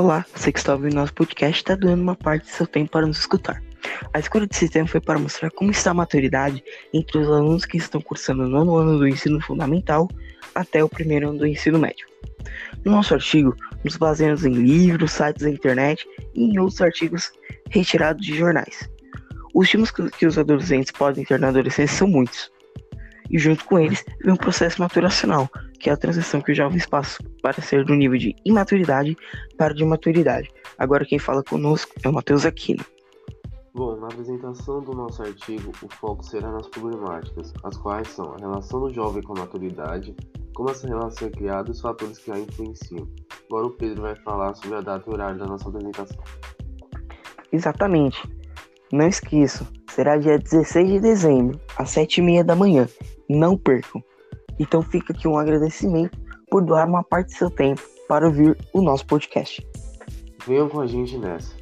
Olá, você que está ouvindo nosso podcast está doando uma parte do seu tempo para nos escutar. A escolha desse tema foi para mostrar como está a maturidade entre os alunos que estão cursando o nono ano do ensino fundamental até o primeiro ano do ensino médio. No nosso artigo, nos baseamos em livros, sites da internet e em outros artigos retirados de jornais. Os estímulos que os adolescentes podem ter na adolescência são muitos. E junto com eles vem um processo maturacional, que é a transição que os jovens passam para ser do nível de imaturidade para de maturidade. Agora quem fala conosco é o Matheus Aquino. Bom, na apresentação do nosso artigo, o foco será nas problemáticas, as quais são a relação do jovem com a maturidade, como essa relação é criada e os fatores que a influenciam. Agora o Pedro vai falar sobre a data e horário da nossa apresentação. Exatamente. Não esqueçam, será dia 16 de dezembro, às 7h30 da manhã. Não percam! Então fica aqui um agradecimento por doar uma parte do seu tempo para ouvir o nosso podcast. Venham com a gente nessa.